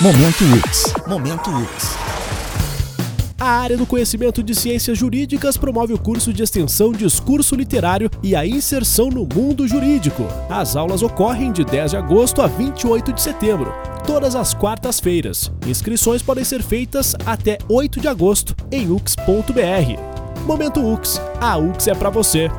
Momento UX. Momento UX. A área do conhecimento de ciências jurídicas promove o curso de extensão Discurso Literário e a inserção no mundo jurídico. As aulas ocorrem de 10 de agosto a 28 de setembro, todas as quartas-feiras. Inscrições podem ser feitas até 8 de agosto em ux.br. Momento UX. A UX é para você.